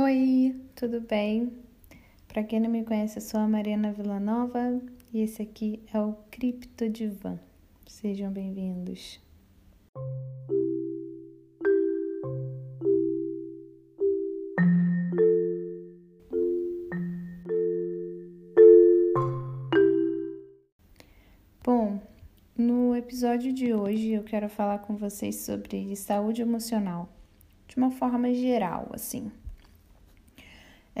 Oi, tudo bem? Para quem não me conhece, eu sou a Mariana Villanova e esse aqui é o Cripto Divan. Sejam bem-vindos. Bom, no episódio de hoje eu quero falar com vocês sobre saúde emocional, de uma forma geral, assim.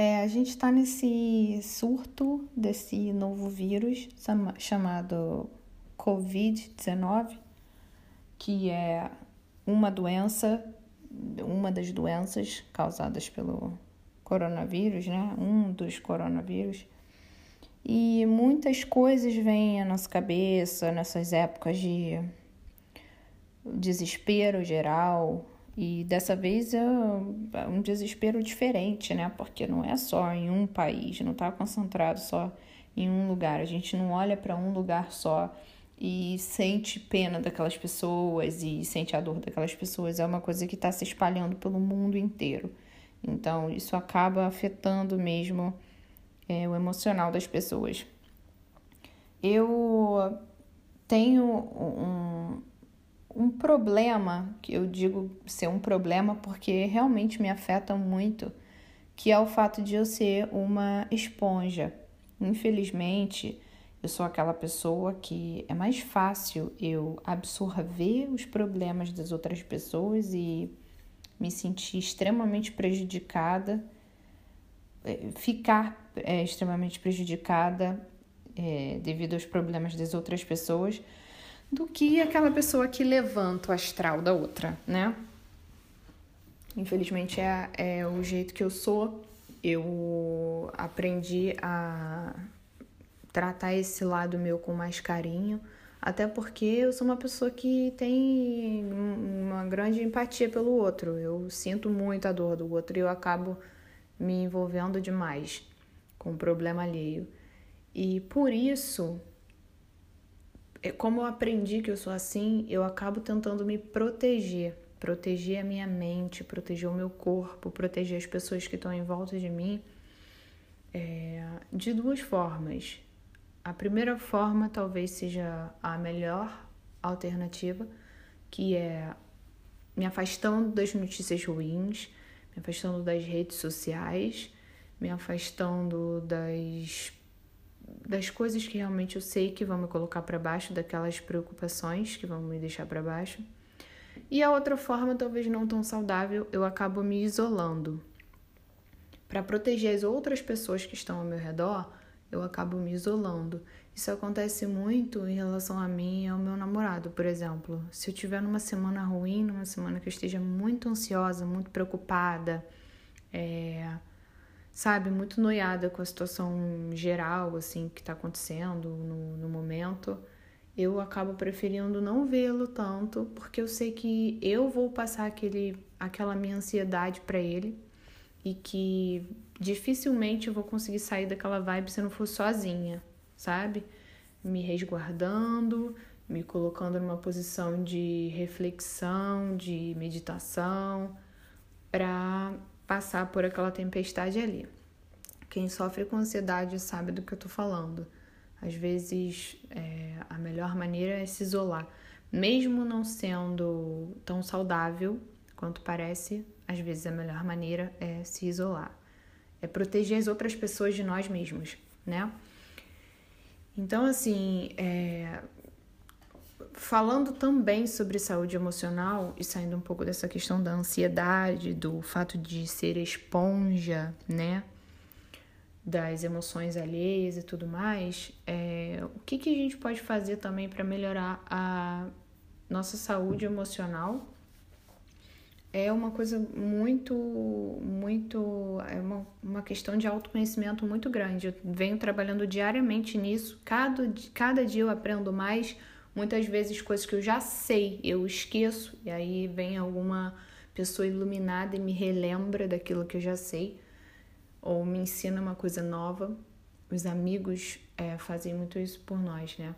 É, a gente está nesse surto desse novo vírus chamado Covid-19, que é uma doença, uma das doenças causadas pelo coronavírus, né? Um dos coronavírus. E muitas coisas vêm à nossa cabeça nessas épocas de desespero geral, e dessa vez é um desespero diferente, né? Porque não é só em um país, não está concentrado só em um lugar. A gente não olha para um lugar só e sente pena daquelas pessoas e sente a dor daquelas pessoas. É uma coisa que está se espalhando pelo mundo inteiro. Então, isso acaba afetando mesmo é, o emocional das pessoas. Eu tenho um, um problema, que eu digo ser um problema porque realmente me afeta muito, que é o fato de eu ser uma esponja. Infelizmente, eu sou aquela pessoa que é mais fácil eu absorver os problemas das outras pessoas e me sentir extremamente prejudicada, é, ficar é, extremamente prejudicada é, devido aos problemas das outras pessoas do que aquela pessoa que levanta o astral da outra, né? Infelizmente é, é o jeito que eu sou. Eu aprendi a tratar esse lado meu com mais carinho, até porque eu sou uma pessoa que tem uma grande empatia pelo outro. Eu sinto muito a dor do outro e eu acabo me envolvendo demais com o problema alheio. E por isso como eu aprendi que eu sou assim, eu acabo tentando me proteger, proteger a minha mente, proteger o meu corpo, proteger as pessoas que estão em volta de mim, é, de duas formas. A primeira forma talvez seja a melhor alternativa, que é me afastando das notícias ruins, me afastando das redes sociais, me afastando das das coisas que realmente eu sei que vão me colocar para baixo, daquelas preocupações que vão me deixar para baixo. E a outra forma, talvez não tão saudável, eu acabo me isolando. Para proteger as outras pessoas que estão ao meu redor, eu acabo me isolando. Isso acontece muito em relação a mim e ao meu namorado, por exemplo. Se eu tiver numa semana ruim, numa semana que eu esteja muito ansiosa, muito preocupada, é, sabe, muito noiada com a situação geral, assim, que tá acontecendo no, no momento, eu acabo preferindo não vê-lo tanto, porque eu sei que eu vou passar aquele, aquela minha ansiedade para ele e que dificilmente eu vou conseguir sair daquela vibe se eu não for sozinha, sabe? Me resguardando, me colocando numa posição de reflexão, de meditação, para passar por aquela tempestade ali. Quem sofre com ansiedade sabe do que eu tô falando. Às vezes, é, a melhor maneira é se isolar. Mesmo não sendo tão saudável quanto parece, às vezes a melhor maneira é se isolar. É proteger as outras pessoas de nós mesmos, né? Então, assim, é, falando também sobre saúde emocional e saindo um pouco dessa questão da ansiedade, do fato de ser esponja, né, das emoções alheias e tudo mais, é, o que, que a gente pode fazer também para melhorar a nossa saúde emocional? É uma coisa muito, muito, é uma, uma questão de autoconhecimento muito grande. Eu venho trabalhando diariamente nisso, cada, cada dia eu aprendo mais Muitas vezes coisas que eu já sei, eu esqueço, e aí vem alguma pessoa iluminada e me relembra daquilo que eu já sei, ou me ensina uma coisa nova. Os amigos é, fazem muito isso por nós, né?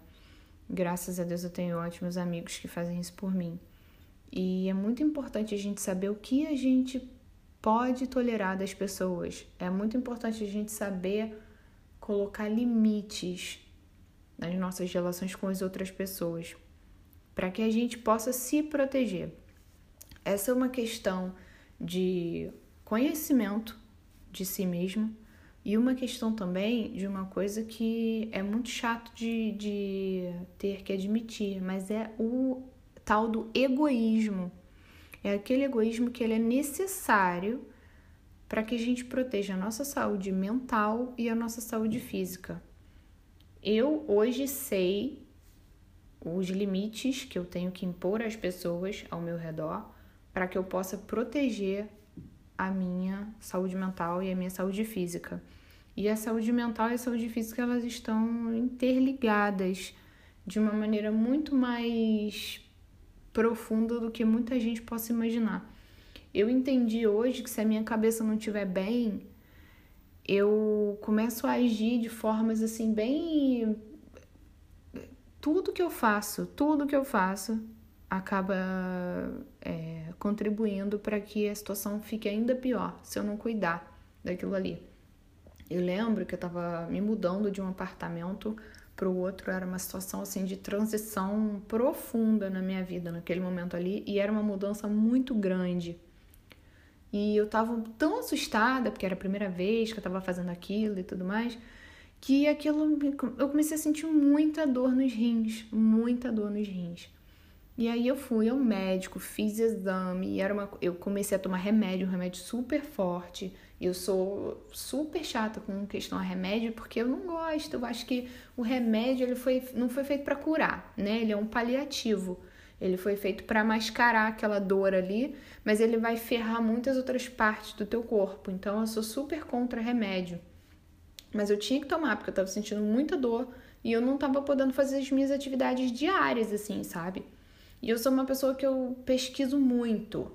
Graças a Deus eu tenho ótimos amigos que fazem isso por mim. E é muito importante a gente saber o que a gente pode tolerar das pessoas. É muito importante a gente saber colocar limites nas nossas relações com as outras pessoas, para que a gente possa se proteger. Essa é uma questão de conhecimento de si mesmo e uma questão também de uma coisa que é muito chato de, de ter que admitir, mas é o tal do egoísmo. É aquele egoísmo que ele é necessário para que a gente proteja a nossa saúde mental e a nossa saúde física. Eu hoje sei os limites que eu tenho que impor às pessoas ao meu redor para que eu possa proteger a minha saúde mental e a minha saúde física. E a saúde mental e a saúde física elas estão interligadas de uma maneira muito mais profunda do que muita gente possa imaginar. Eu entendi hoje que se a minha cabeça não estiver bem, eu começo a agir de formas assim bem tudo que eu faço, tudo que eu faço acaba é, contribuindo para que a situação fique ainda pior se eu não cuidar daquilo ali. Eu lembro que eu estava me mudando de um apartamento para o outro, era uma situação assim de transição profunda na minha vida naquele momento ali e era uma mudança muito grande. E eu estava tão assustada, porque era a primeira vez que eu estava fazendo aquilo e tudo mais, que aquilo eu comecei a sentir muita dor nos rins, muita dor nos rins. E aí eu fui ao médico, fiz exame, e era uma, eu comecei a tomar remédio, um remédio super forte. Eu sou super chata com questão a remédio porque eu não gosto. Eu acho que o remédio ele foi, não foi feito para curar, né? Ele é um paliativo. Ele foi feito para mascarar aquela dor ali, mas ele vai ferrar muitas outras partes do teu corpo. Então eu sou super contra remédio. Mas eu tinha que tomar porque eu tava sentindo muita dor e eu não tava podendo fazer as minhas atividades diárias assim, sabe? E eu sou uma pessoa que eu pesquiso muito.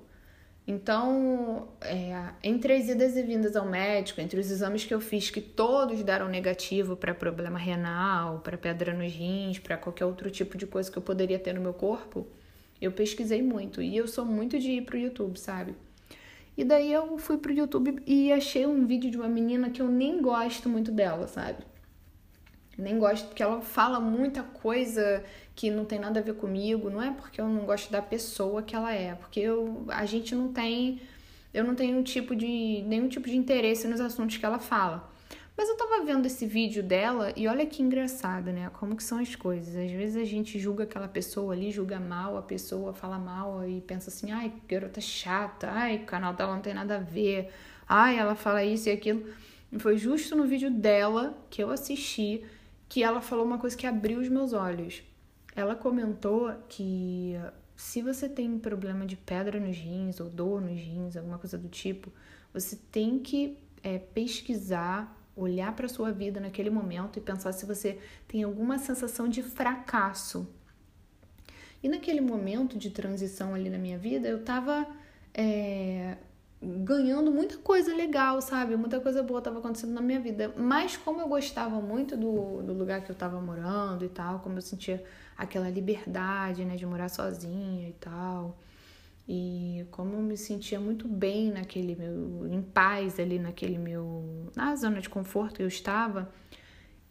Então, é, entre as idas e vindas ao médico, entre os exames que eu fiz, que todos deram negativo para problema renal, para pedra nos rins, para qualquer outro tipo de coisa que eu poderia ter no meu corpo, eu pesquisei muito. E eu sou muito de ir pro YouTube, sabe? E daí eu fui pro YouTube e achei um vídeo de uma menina que eu nem gosto muito dela, sabe? Nem gosto porque ela fala muita coisa que não tem nada a ver comigo. Não é porque eu não gosto da pessoa que ela é, porque eu, a gente não tem. Eu não tenho tipo de, nenhum tipo de interesse nos assuntos que ela fala. Mas eu tava vendo esse vídeo dela e olha que engraçado, né? Como que são as coisas. Às vezes a gente julga aquela pessoa ali, julga mal a pessoa, fala mal e pensa assim, ai, garota chata, ai, o canal dela não tem nada a ver, ai, ela fala isso e aquilo. Foi justo no vídeo dela que eu assisti que ela falou uma coisa que abriu os meus olhos. Ela comentou que se você tem problema de pedra nos rins ou dor nos rins, alguma coisa do tipo, você tem que é, pesquisar, olhar para sua vida naquele momento e pensar se você tem alguma sensação de fracasso. E naquele momento de transição ali na minha vida, eu tava é, ganhando muita coisa legal, sabe? Muita coisa boa estava acontecendo na minha vida. Mas como eu gostava muito do, do lugar que eu estava morando e tal, como eu sentia aquela liberdade, né, de morar sozinha e tal. E como eu me sentia muito bem naquele meu, em paz ali naquele meu, na zona de conforto que eu estava,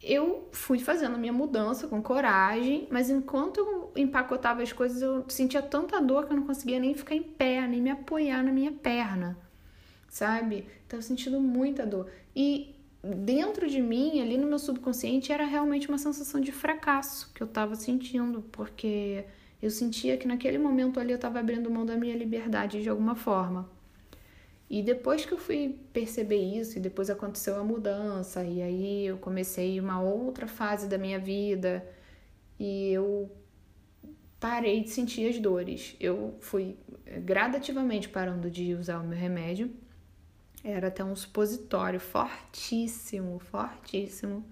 eu fui fazendo a minha mudança com coragem, mas enquanto eu empacotava as coisas, eu sentia tanta dor que eu não conseguia nem ficar em pé, nem me apoiar na minha perna, sabe? Tava sentindo muita dor. E dentro de mim, ali no meu subconsciente, era realmente uma sensação de fracasso que eu tava sentindo, porque eu sentia que naquele momento ali eu tava abrindo mão da minha liberdade de alguma forma. E depois que eu fui perceber isso, e depois aconteceu a mudança, e aí eu comecei uma outra fase da minha vida, e eu parei de sentir as dores. Eu fui gradativamente parando de usar o meu remédio. Era até um supositório fortíssimo, fortíssimo.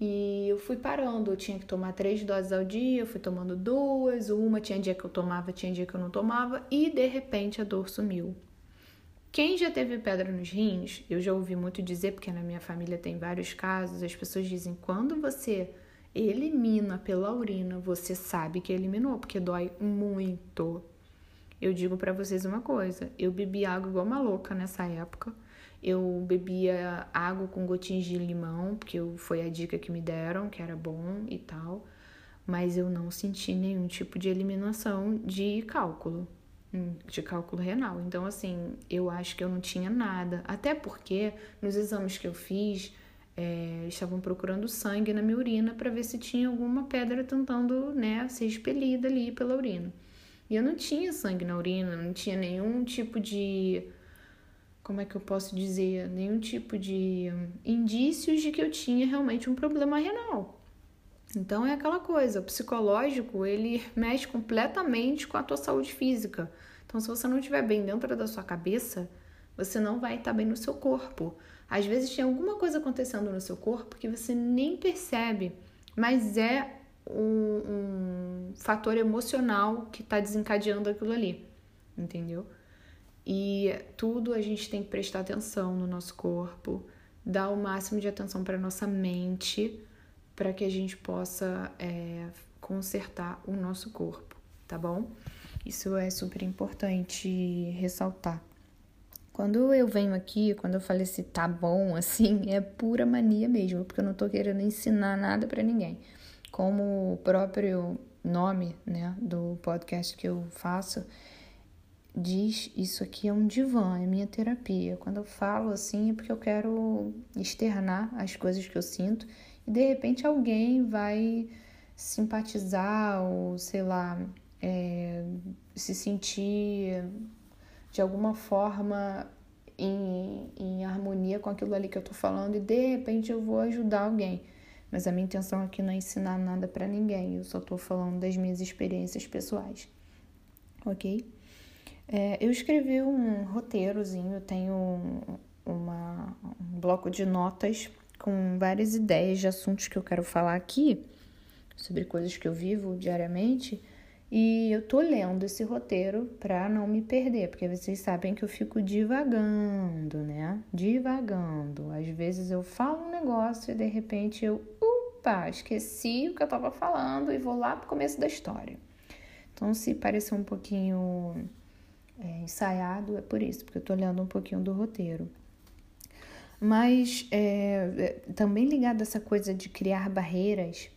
E eu fui parando, eu tinha que tomar três doses ao dia, eu fui tomando duas, uma tinha dia que eu tomava, tinha dia que eu não tomava, e de repente a dor sumiu. Quem já teve pedra nos rins, eu já ouvi muito dizer, porque na minha família tem vários casos, as pessoas dizem: quando você elimina pela urina, você sabe que eliminou, porque dói muito. Eu digo para vocês uma coisa: eu bebi água igual uma louca nessa época. Eu bebia água com gotinhas de limão, porque foi a dica que me deram, que era bom e tal. Mas eu não senti nenhum tipo de eliminação de cálculo, hum, de cálculo renal. Então, assim, eu acho que eu não tinha nada. Até porque nos exames que eu fiz, é, estavam procurando sangue na minha urina para ver se tinha alguma pedra tentando né, ser expelida ali pela urina. E eu não tinha sangue na urina, não tinha nenhum tipo de como é que eu posso dizer, nenhum tipo de hum, indícios de que eu tinha realmente um problema renal. Então é aquela coisa, o psicológico, ele mexe completamente com a tua saúde física. Então se você não estiver bem dentro da sua cabeça, você não vai estar bem no seu corpo. Às vezes tem alguma coisa acontecendo no seu corpo que você nem percebe, mas é um, um fator emocional que está desencadeando aquilo ali, entendeu? E tudo a gente tem que prestar atenção no nosso corpo, dar o máximo de atenção para nossa mente, para que a gente possa é, consertar o nosso corpo, tá bom? Isso é super importante ressaltar. Quando eu venho aqui, quando eu falei assim, tá bom, assim, é pura mania mesmo, porque eu não tô querendo ensinar nada para ninguém. Como o próprio nome, né, do podcast que eu faço, diz isso aqui é um divã, é minha terapia. Quando eu falo assim é porque eu quero externar as coisas que eu sinto e de repente alguém vai simpatizar ou sei lá é, se sentir de alguma forma em, em harmonia com aquilo ali que eu tô falando e de repente eu vou ajudar alguém. Mas a minha intenção aqui não é ensinar nada para ninguém, eu só tô falando das minhas experiências pessoais, ok? É, eu escrevi um roteirozinho, tenho um, uma, um bloco de notas com várias ideias de assuntos que eu quero falar aqui, sobre coisas que eu vivo diariamente. E eu tô lendo esse roteiro para não me perder, porque vocês sabem que eu fico divagando, né? Divagando. Às vezes eu falo um negócio e de repente eu, opa, esqueci o que eu tava falando e vou lá pro começo da história. Então, se parecer um pouquinho é, ensaiado, é por isso, porque eu tô lendo um pouquinho do roteiro. Mas é, é também ligado a essa coisa de criar barreiras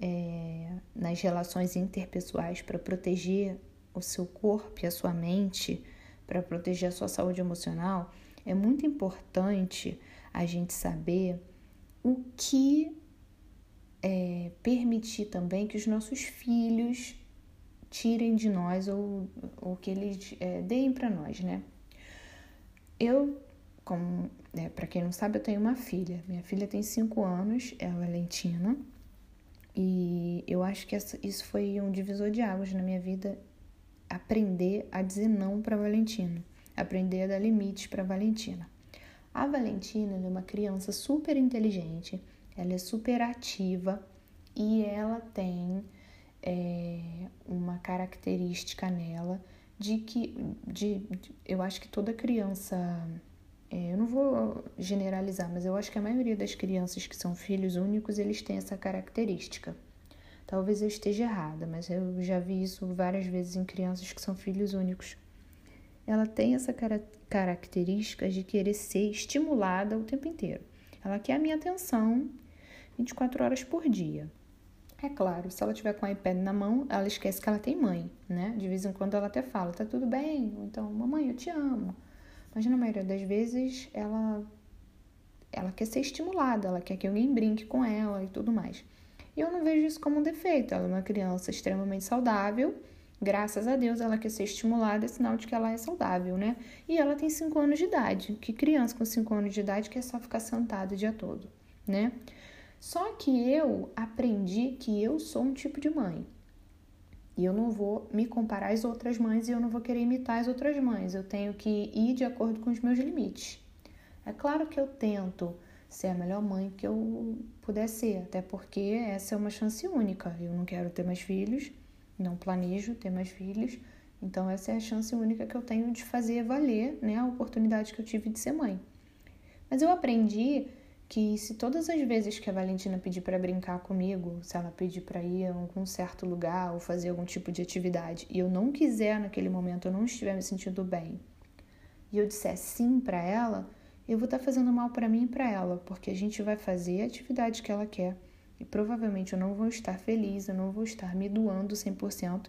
é, nas relações interpessoais para proteger o seu corpo e a sua mente, para proteger a sua saúde emocional, é muito importante a gente saber o que é, permitir também que os nossos filhos tirem de nós ou, ou que eles é, deem para nós, né? Eu, como é, para quem não sabe, eu tenho uma filha. Minha filha tem 5 anos, é a Valentina. E eu acho que essa, isso foi um divisor de águas na minha vida, aprender a dizer não para Valentina, aprender a dar limites para Valentina. A Valentina é uma criança super inteligente, ela é super ativa e ela tem é, uma característica nela de que, de, de, eu acho que toda criança é, eu não vou generalizar, mas eu acho que a maioria das crianças que são filhos únicos, eles têm essa característica. Talvez eu esteja errada, mas eu já vi isso várias vezes em crianças que são filhos únicos. Ela tem essa cara característica de querer ser estimulada o tempo inteiro. Ela quer a minha atenção 24 horas por dia. É claro, se ela tiver com o iPad na mão, ela esquece que ela tem mãe, né? De vez em quando ela até fala, tá tudo bem? Ou então, mamãe, eu te amo. Mas na maioria das vezes ela ela quer ser estimulada, ela quer que alguém brinque com ela e tudo mais. E eu não vejo isso como um defeito. Ela é uma criança extremamente saudável. Graças a Deus ela quer ser estimulada, é sinal de que ela é saudável, né? E ela tem 5 anos de idade. Que criança com 5 anos de idade quer só ficar sentada o dia todo, né? Só que eu aprendi que eu sou um tipo de mãe. E eu não vou me comparar às outras mães e eu não vou querer imitar as outras mães. Eu tenho que ir de acordo com os meus limites. É claro que eu tento ser a melhor mãe que eu puder ser, até porque essa é uma chance única. Eu não quero ter mais filhos, não planejo ter mais filhos, então essa é a chance única que eu tenho de fazer valer né, a oportunidade que eu tive de ser mãe. Mas eu aprendi que se todas as vezes que a Valentina pedir para brincar comigo, se ela pedir para ir a algum certo lugar ou fazer algum tipo de atividade e eu não quiser naquele momento, eu não estiver me sentindo bem, e eu disser sim para ela, eu vou estar tá fazendo mal para mim e para ela, porque a gente vai fazer a atividade que ela quer e provavelmente eu não vou estar feliz, eu não vou estar me doando 100%,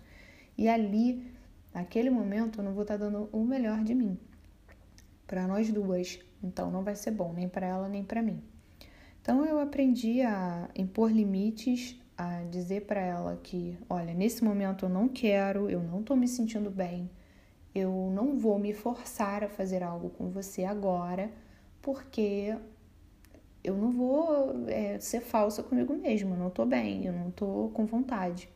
e ali, naquele momento, eu não vou estar tá dando o melhor de mim para nós duas. Então não vai ser bom nem para ela nem para mim. Então eu aprendi a impor limites, a dizer para ela que, olha, nesse momento eu não quero, eu não estou me sentindo bem, eu não vou me forçar a fazer algo com você agora, porque eu não vou é, ser falsa comigo mesma, eu não estou bem, eu não estou com vontade.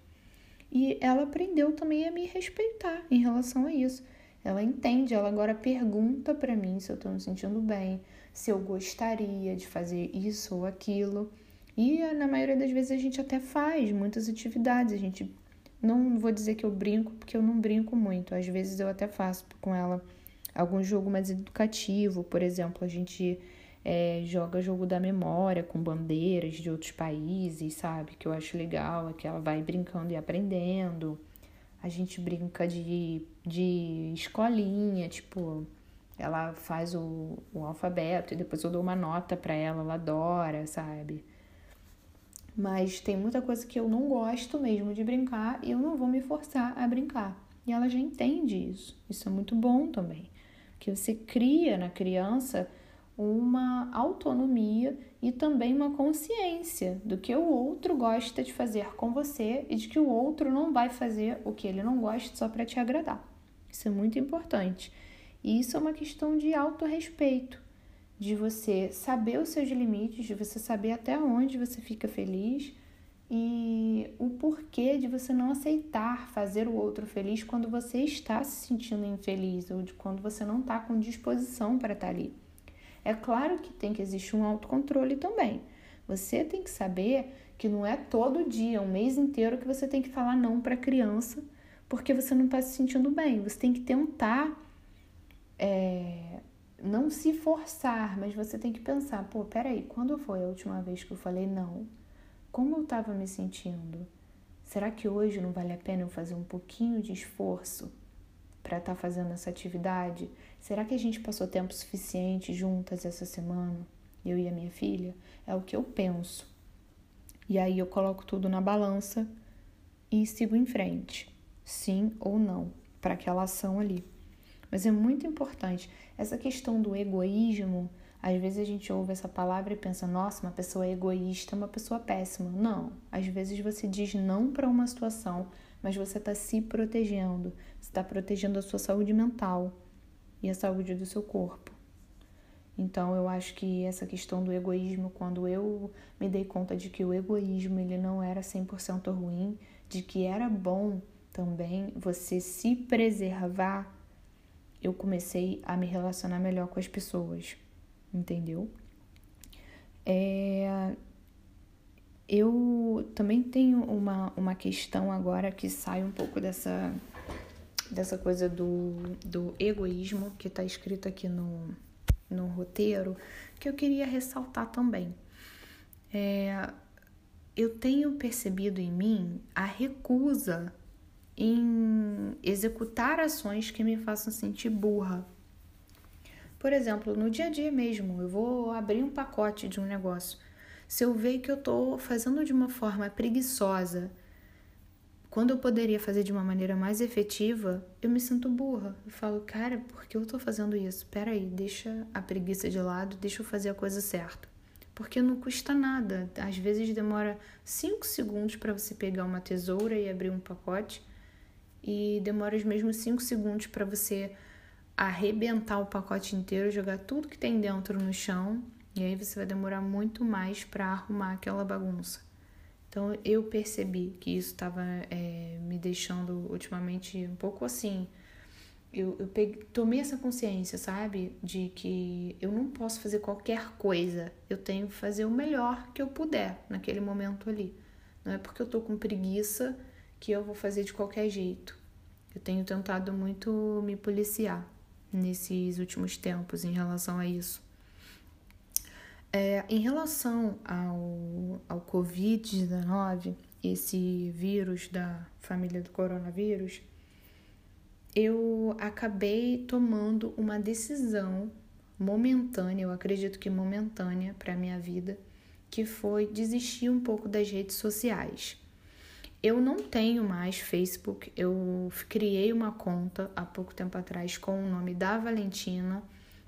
E ela aprendeu também a me respeitar em relação a isso. Ela entende, ela agora pergunta para mim se eu estou me sentindo bem, se eu gostaria de fazer isso ou aquilo. E na maioria das vezes a gente até faz muitas atividades. A gente não vou dizer que eu brinco, porque eu não brinco muito. Às vezes eu até faço com ela algum jogo mais educativo, por exemplo, a gente é, joga jogo da memória com bandeiras de outros países, sabe? Que eu acho legal, é que ela vai brincando e aprendendo. A gente brinca de, de escolinha, tipo, ela faz o, o alfabeto e depois eu dou uma nota para ela, ela adora, sabe? Mas tem muita coisa que eu não gosto mesmo de brincar e eu não vou me forçar a brincar. E ela já entende isso. Isso é muito bom também. Que você cria na criança uma autonomia e também uma consciência do que o outro gosta de fazer com você e de que o outro não vai fazer o que ele não gosta só para te agradar. Isso é muito importante. E isso é uma questão de autorrespeito, de você saber os seus limites, de você saber até onde você fica feliz e o porquê de você não aceitar fazer o outro feliz quando você está se sentindo infeliz ou de quando você não está com disposição para estar ali. É claro que tem que existir um autocontrole também. Você tem que saber que não é todo dia, um mês inteiro, que você tem que falar não para a criança porque você não está se sentindo bem. Você tem que tentar é, não se forçar, mas você tem que pensar: pô, peraí, quando foi a última vez que eu falei não? Como eu estava me sentindo? Será que hoje não vale a pena eu fazer um pouquinho de esforço para estar tá fazendo essa atividade? Será que a gente passou tempo suficiente juntas essa semana, eu e a minha filha? É o que eu penso. E aí eu coloco tudo na balança e sigo em frente, sim ou não, para aquela ação ali. Mas é muito importante essa questão do egoísmo. Às vezes a gente ouve essa palavra e pensa, nossa, uma pessoa egoísta é uma pessoa péssima. Não, às vezes você diz não para uma situação, mas você está se protegendo, você está protegendo a sua saúde mental, e a saúde do seu corpo. Então eu acho que essa questão do egoísmo, quando eu me dei conta de que o egoísmo ele não era 100% ruim, de que era bom também você se preservar, eu comecei a me relacionar melhor com as pessoas, entendeu? É, eu também tenho uma, uma questão agora que sai um pouco dessa dessa coisa do, do egoísmo que está escrito aqui no, no roteiro, que eu queria ressaltar também. É, eu tenho percebido em mim a recusa em executar ações que me façam sentir burra. Por exemplo, no dia a dia mesmo, eu vou abrir um pacote de um negócio. Se eu ver que eu estou fazendo de uma forma preguiçosa, quando eu poderia fazer de uma maneira mais efetiva, eu me sinto burra. Eu falo, cara, por que eu tô fazendo isso? Peraí, deixa a preguiça de lado, deixa eu fazer a coisa certa. Porque não custa nada. Às vezes demora 5 segundos para você pegar uma tesoura e abrir um pacote, e demora os mesmos 5 segundos para você arrebentar o pacote inteiro, jogar tudo que tem dentro no chão, e aí você vai demorar muito mais para arrumar aquela bagunça. Então eu percebi que isso estava é, me deixando ultimamente um pouco assim. Eu, eu peguei, tomei essa consciência, sabe? De que eu não posso fazer qualquer coisa. Eu tenho que fazer o melhor que eu puder naquele momento ali. Não é porque eu tô com preguiça que eu vou fazer de qualquer jeito. Eu tenho tentado muito me policiar nesses últimos tempos em relação a isso. É, em relação ao, ao Covid-19, esse vírus da família do coronavírus, eu acabei tomando uma decisão momentânea, eu acredito que momentânea para minha vida, que foi desistir um pouco das redes sociais. Eu não tenho mais Facebook, eu criei uma conta há pouco tempo atrás com o nome da Valentina,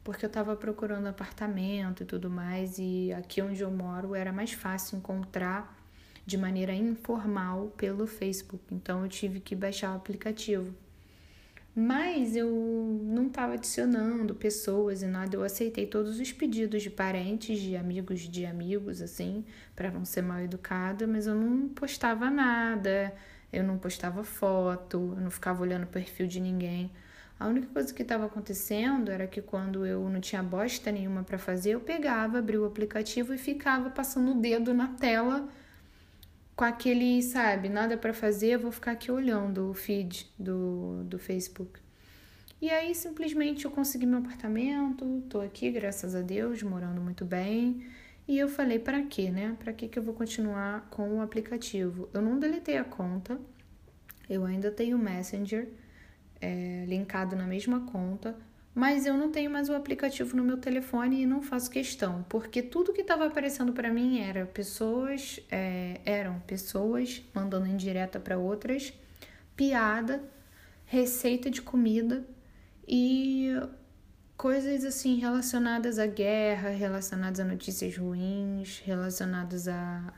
porque eu estava procurando apartamento e tudo mais, e aqui onde eu moro era mais fácil encontrar de maneira informal pelo Facebook, então eu tive que baixar o aplicativo. Mas eu não estava adicionando pessoas e nada, eu aceitei todos os pedidos de parentes, de amigos de amigos, assim, para não ser mal educada, mas eu não postava nada, eu não postava foto, eu não ficava olhando o perfil de ninguém. A única coisa que estava acontecendo era que quando eu não tinha bosta nenhuma para fazer, eu pegava, abria o aplicativo e ficava passando o dedo na tela com aquele, sabe, nada para fazer, eu vou ficar aqui olhando o feed do, do Facebook. E aí simplesmente eu consegui meu apartamento, tô aqui, graças a Deus, morando muito bem. E eu falei, para quê, né? Para que que eu vou continuar com o aplicativo? Eu não deletei a conta. Eu ainda tenho o Messenger é, linkado na mesma conta, mas eu não tenho mais o aplicativo no meu telefone e não faço questão, porque tudo que estava aparecendo para mim era pessoas, é, eram pessoas mandando indireta para outras, piada, receita de comida e coisas assim relacionadas à guerra, relacionadas a notícias ruins, relacionadas a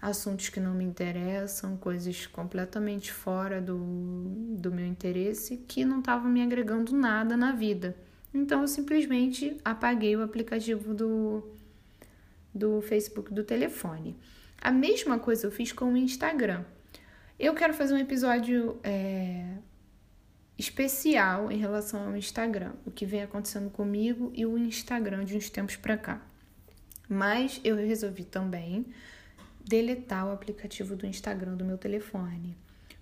assuntos que não me interessam, coisas completamente fora do, do meu interesse que não estavam me agregando nada na vida. Então eu simplesmente apaguei o aplicativo do, do Facebook do telefone. A mesma coisa eu fiz com o Instagram. Eu quero fazer um episódio é, especial em relação ao Instagram, o que vem acontecendo comigo e o Instagram de uns tempos para cá. Mas eu resolvi também deletar o aplicativo do Instagram do meu telefone,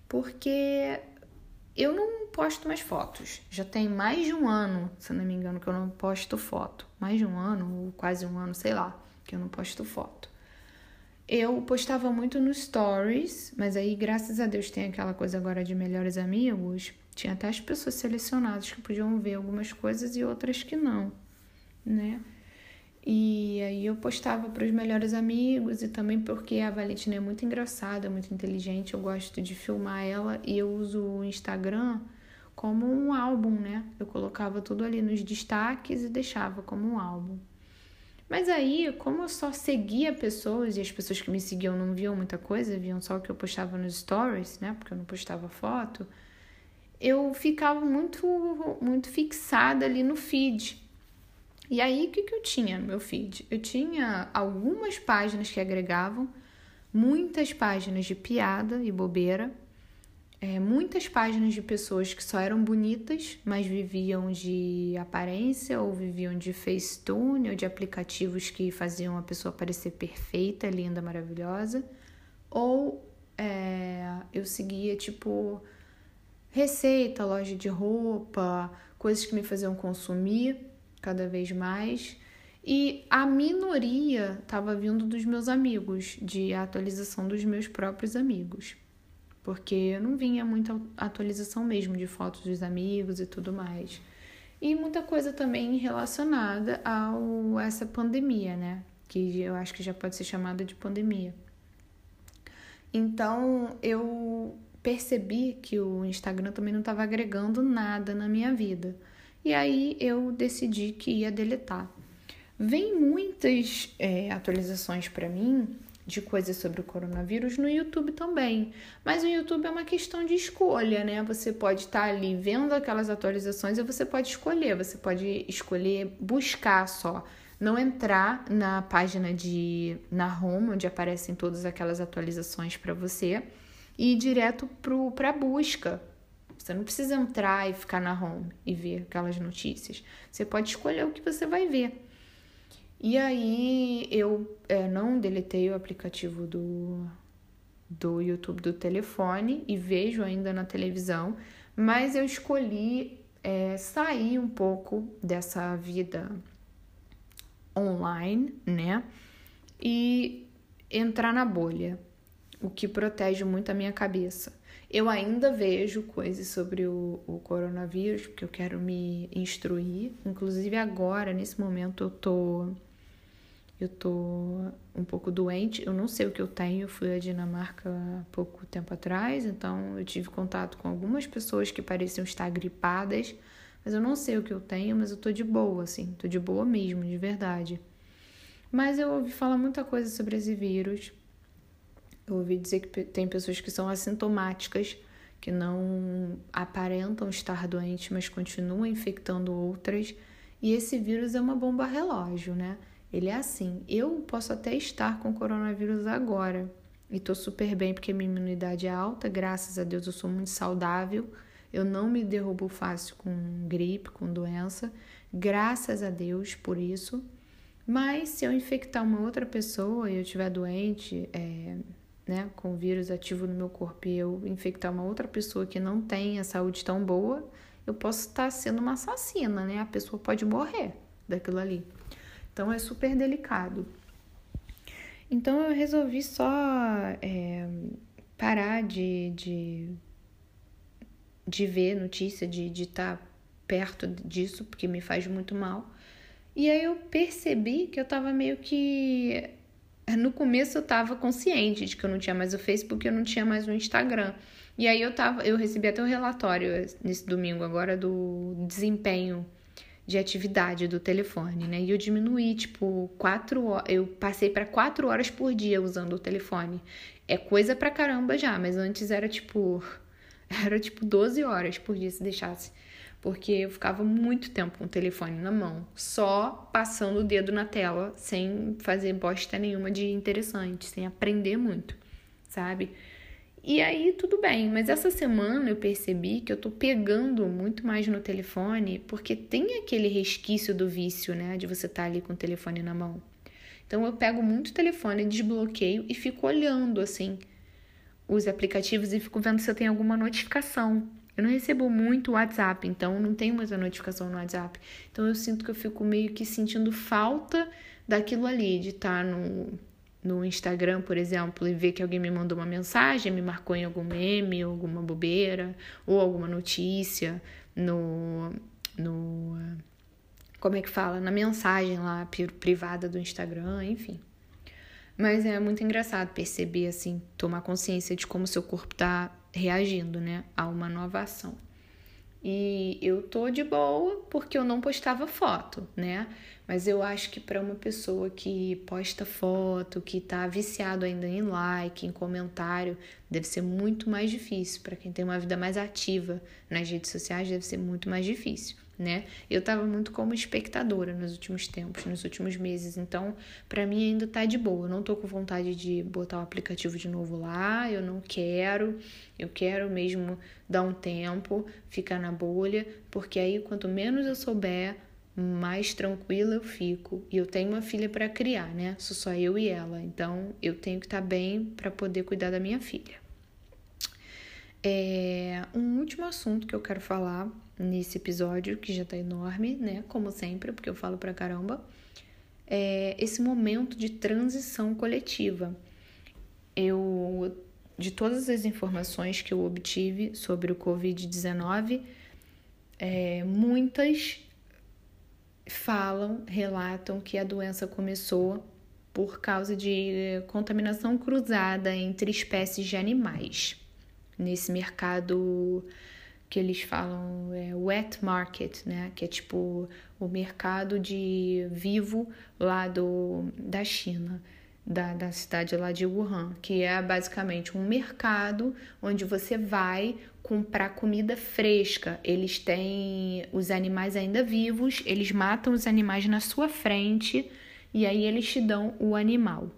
porque eu não posto mais fotos. Já tem mais de um ano, se não me engano, que eu não posto foto. Mais de um ano, ou quase um ano, sei lá, que eu não posto foto. Eu postava muito no Stories, mas aí, graças a Deus, tem aquela coisa agora de melhores amigos. Tinha até as pessoas selecionadas que podiam ver algumas coisas e outras que não, né? E aí eu postava para os melhores amigos e também porque a Valentina é muito engraçada, muito inteligente, eu gosto de filmar ela e eu uso o Instagram como um álbum, né? Eu colocava tudo ali nos destaques e deixava como um álbum. Mas aí, como eu só seguia pessoas e as pessoas que me seguiam não viam muita coisa, viam só o que eu postava nos stories, né? Porque eu não postava foto, eu ficava muito muito fixada ali no feed. E aí, o que, que eu tinha no meu feed? Eu tinha algumas páginas que agregavam, muitas páginas de piada e bobeira, é, muitas páginas de pessoas que só eram bonitas, mas viviam de aparência ou viviam de Facetune ou de aplicativos que faziam a pessoa parecer perfeita, linda, maravilhosa. Ou é, eu seguia tipo receita, loja de roupa, coisas que me faziam consumir cada vez mais. E a minoria estava vindo dos meus amigos, de atualização dos meus próprios amigos. Porque não vinha muita atualização mesmo de fotos dos amigos e tudo mais. E muita coisa também relacionada a essa pandemia, né? Que eu acho que já pode ser chamada de pandemia. Então eu percebi que o Instagram também não estava agregando nada na minha vida. E aí eu decidi que ia deletar. Vem muitas é, atualizações para mim de coisas sobre o coronavírus no YouTube também. Mas o YouTube é uma questão de escolha, né? Você pode estar tá ali vendo aquelas atualizações e você pode escolher. Você pode escolher buscar só. Não entrar na página de na home, onde aparecem todas aquelas atualizações para você, e ir direto para a busca. Você não precisa entrar e ficar na home e ver aquelas notícias. Você pode escolher o que você vai ver. E aí eu é, não deletei o aplicativo do, do YouTube do telefone e vejo ainda na televisão, mas eu escolhi é, sair um pouco dessa vida online, né? E entrar na bolha, o que protege muito a minha cabeça. Eu ainda vejo coisas sobre o, o coronavírus, porque eu quero me instruir. Inclusive agora, nesse momento, eu tô eu tô um pouco doente, eu não sei o que eu tenho. Eu fui à Dinamarca há pouco tempo atrás, então eu tive contato com algumas pessoas que pareciam estar gripadas, mas eu não sei o que eu tenho, mas eu tô de boa, assim, tô de boa mesmo, de verdade. Mas eu ouvi falar muita coisa sobre esse vírus. Eu ouvi dizer que tem pessoas que são assintomáticas, que não aparentam estar doentes, mas continuam infectando outras. E esse vírus é uma bomba relógio, né? Ele é assim: eu posso até estar com coronavírus agora e tô super bem porque minha imunidade é alta, graças a Deus eu sou muito saudável. Eu não me derrubo fácil com gripe, com doença, graças a Deus por isso. Mas se eu infectar uma outra pessoa e eu estiver doente, é, né, com vírus ativo no meu corpo e eu infectar uma outra pessoa que não tem a saúde tão boa, eu posso estar sendo uma assassina, né? A pessoa pode morrer daquilo ali. Então é super delicado. Então eu resolvi só é, parar de, de, de ver notícia, de estar tá perto disso, porque me faz muito mal. E aí eu percebi que eu tava meio que. No começo eu tava consciente de que eu não tinha mais o Facebook, eu não tinha mais o Instagram. E aí eu tava, eu recebi até um relatório nesse domingo agora do desempenho de atividade do telefone, né? E eu diminuí, tipo, quatro horas. Eu passei para quatro horas por dia usando o telefone. É coisa pra caramba já, mas antes era tipo. Era tipo 12 horas por dia se deixasse. Porque eu ficava muito tempo com o telefone na mão, só passando o dedo na tela, sem fazer bosta nenhuma de interessante, sem aprender muito, sabe? E aí tudo bem, mas essa semana eu percebi que eu tô pegando muito mais no telefone, porque tem aquele resquício do vício, né, de você estar tá ali com o telefone na mão. Então eu pego muito o telefone, desbloqueio e fico olhando assim os aplicativos e fico vendo se eu tenho alguma notificação. Eu não recebo muito WhatsApp, então não tenho muita notificação no WhatsApp. Então eu sinto que eu fico meio que sentindo falta daquilo ali, de estar no no Instagram, por exemplo, e ver que alguém me mandou uma mensagem, me marcou em algum meme, alguma bobeira, ou alguma notícia no. no como é que fala? Na mensagem lá privada do Instagram, enfim. Mas é muito engraçado perceber, assim, tomar consciência de como seu corpo tá reagindo, né, a uma nova ação. E eu tô de boa porque eu não postava foto, né? Mas eu acho que para uma pessoa que posta foto, que tá viciado ainda em like, em comentário, deve ser muito mais difícil. Para quem tem uma vida mais ativa nas redes sociais, deve ser muito mais difícil né? Eu tava muito como espectadora nos últimos tempos, nos últimos meses, então para mim ainda tá de boa. Eu não tô com vontade de botar o aplicativo de novo lá, eu não quero. Eu quero mesmo dar um tempo, ficar na bolha, porque aí quanto menos eu souber, mais tranquila eu fico. E eu tenho uma filha para criar, né? Sou só eu e ela, então eu tenho que estar tá bem para poder cuidar da minha filha. É, um último assunto que eu quero falar nesse episódio, que já tá enorme, né? Como sempre, porque eu falo pra caramba, é esse momento de transição coletiva. Eu, de todas as informações que eu obtive sobre o Covid-19, é, muitas falam, relatam que a doença começou por causa de contaminação cruzada entre espécies de animais. Nesse mercado que eles falam é, wet market, né? Que é tipo o mercado de vivo lá do, da China, da, da cidade lá de Wuhan, que é basicamente um mercado onde você vai comprar comida fresca. Eles têm os animais ainda vivos, eles matam os animais na sua frente e aí eles te dão o animal,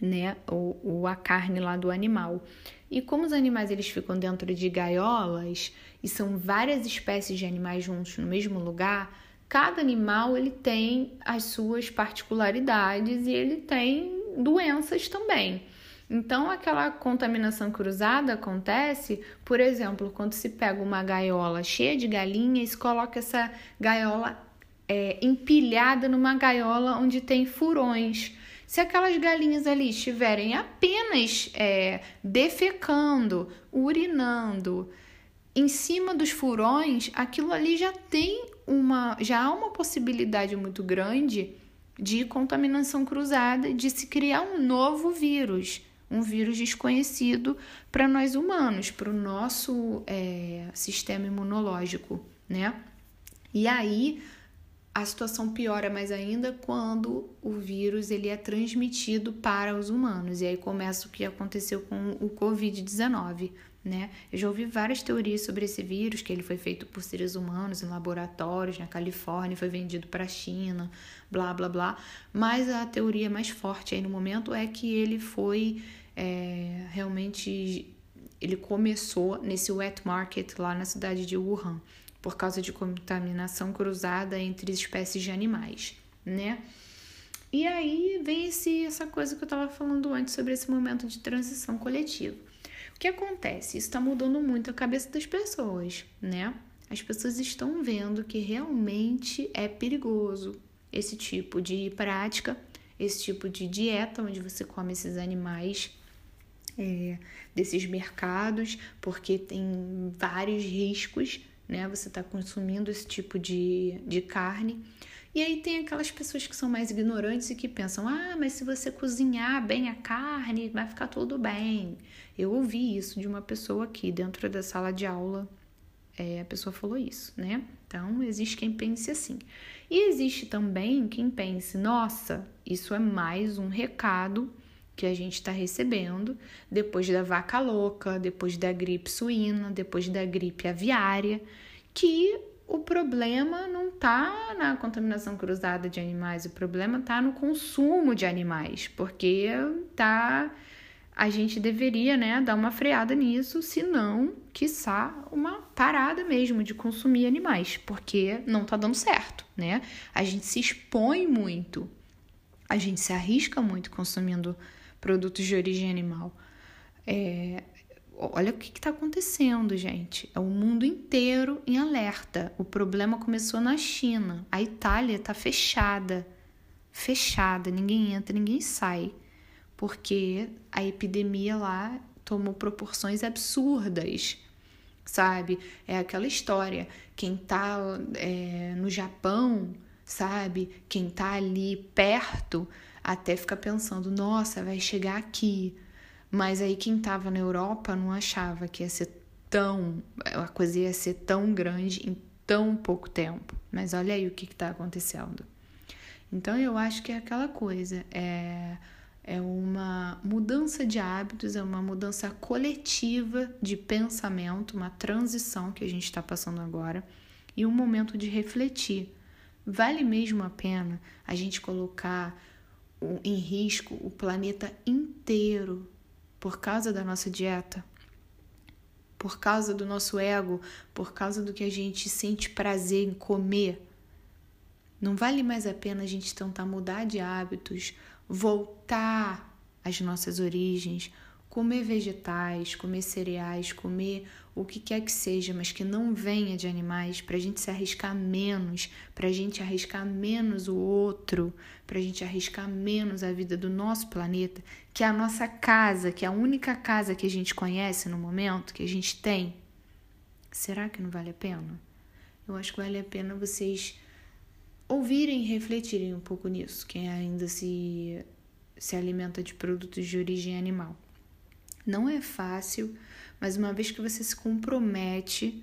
né? Ou, ou a carne lá do animal. E como os animais eles ficam dentro de gaiolas e são várias espécies de animais juntos no mesmo lugar, cada animal ele tem as suas particularidades e ele tem doenças também. Então, aquela contaminação cruzada acontece, por exemplo, quando se pega uma gaiola cheia de galinhas coloca essa gaiola é, empilhada numa gaiola onde tem furões. Se aquelas galinhas ali estiverem apenas é, defecando, urinando em cima dos furões, aquilo ali já tem uma, já há uma possibilidade muito grande de contaminação cruzada, de se criar um novo vírus, um vírus desconhecido para nós humanos, para o nosso é, sistema imunológico, né? E aí a situação piora mais ainda quando o vírus ele é transmitido para os humanos. E aí começa o que aconteceu com o Covid-19, né? Eu já ouvi várias teorias sobre esse vírus, que ele foi feito por seres humanos em laboratórios na Califórnia, foi vendido para a China, blá blá blá. Mas a teoria mais forte aí no momento é que ele foi é, realmente ele começou nesse wet market lá na cidade de Wuhan por causa de contaminação cruzada entre espécies de animais, né? E aí vem esse, essa coisa que eu estava falando antes sobre esse momento de transição coletiva. O que acontece? Isso está mudando muito a cabeça das pessoas, né? As pessoas estão vendo que realmente é perigoso esse tipo de prática, esse tipo de dieta onde você come esses animais é, desses mercados, porque tem vários riscos né? Você está consumindo esse tipo de, de carne. E aí tem aquelas pessoas que são mais ignorantes e que pensam: ah, mas se você cozinhar bem a carne, vai ficar tudo bem. Eu ouvi isso de uma pessoa aqui dentro da sala de aula. É, a pessoa falou isso, né? Então, existe quem pense assim. E existe também quem pense: nossa, isso é mais um recado que a gente está recebendo depois da vaca louca, depois da gripe suína, depois da gripe aviária, que o problema não está na contaminação cruzada de animais, o problema está no consumo de animais, porque tá a gente deveria, né, dar uma freada nisso, senão, quiçá, uma parada mesmo de consumir animais, porque não tá dando certo, né? A gente se expõe muito, a gente se arrisca muito consumindo produtos de origem animal. É, olha o que está acontecendo, gente. É o mundo inteiro em alerta. O problema começou na China. A Itália está fechada. Fechada. Ninguém entra, ninguém sai. Porque a epidemia lá tomou proporções absurdas. Sabe? É aquela história. Quem está é, no Japão, sabe? Quem está ali perto até ficar pensando, nossa, vai chegar aqui. Mas aí quem estava na Europa não achava que ia ser tão. a coisa ia ser tão grande em tão pouco tempo. Mas olha aí o que está acontecendo. Então eu acho que é aquela coisa, é, é uma mudança de hábitos, é uma mudança coletiva de pensamento, uma transição que a gente está passando agora e um momento de refletir. Vale mesmo a pena a gente colocar em risco o planeta inteiro por causa da nossa dieta, por causa do nosso ego, por causa do que a gente sente prazer em comer. Não vale mais a pena a gente tentar mudar de hábitos, voltar às nossas origens, comer vegetais, comer cereais, comer o que quer que seja, mas que não venha de animais, para a gente se arriscar menos, para a gente arriscar menos o outro, para a gente arriscar menos a vida do nosso planeta, que é a nossa casa, que é a única casa que a gente conhece no momento, que a gente tem. Será que não vale a pena? Eu acho que vale a pena vocês ouvirem e refletirem um pouco nisso, quem ainda se, se alimenta de produtos de origem animal. Não é fácil mas uma vez que você se compromete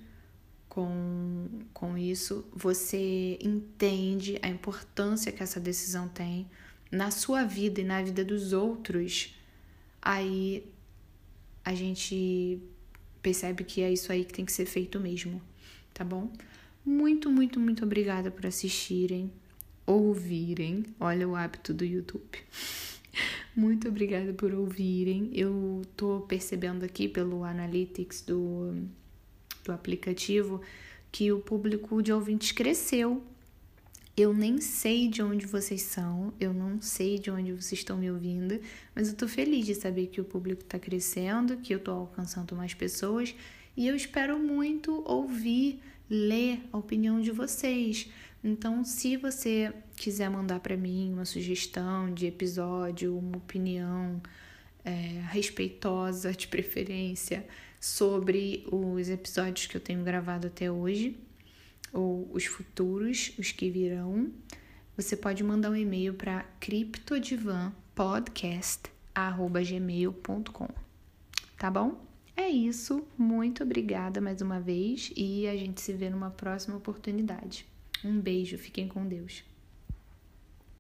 com, com isso, você entende a importância que essa decisão tem na sua vida e na vida dos outros, aí a gente percebe que é isso aí que tem que ser feito mesmo, tá bom? Muito, muito, muito obrigada por assistirem, ouvirem. Olha o hábito do YouTube. Muito obrigada por ouvirem. Eu tô percebendo aqui pelo analytics do, do aplicativo que o público de ouvintes cresceu. Eu nem sei de onde vocês são, eu não sei de onde vocês estão me ouvindo, mas eu tô feliz de saber que o público está crescendo, que eu tô alcançando mais pessoas e eu espero muito ouvir, ler a opinião de vocês Então, se você quiser mandar para mim uma sugestão de episódio, uma opinião é, respeitosa de preferência sobre os episódios que eu tenho gravado até hoje, ou os futuros, os que virão, você pode mandar um e-mail para criptodivanpodcast.gmail.com. Tá bom? É isso. Muito obrigada mais uma vez e a gente se vê numa próxima oportunidade. Um beijo, fiquem com Deus.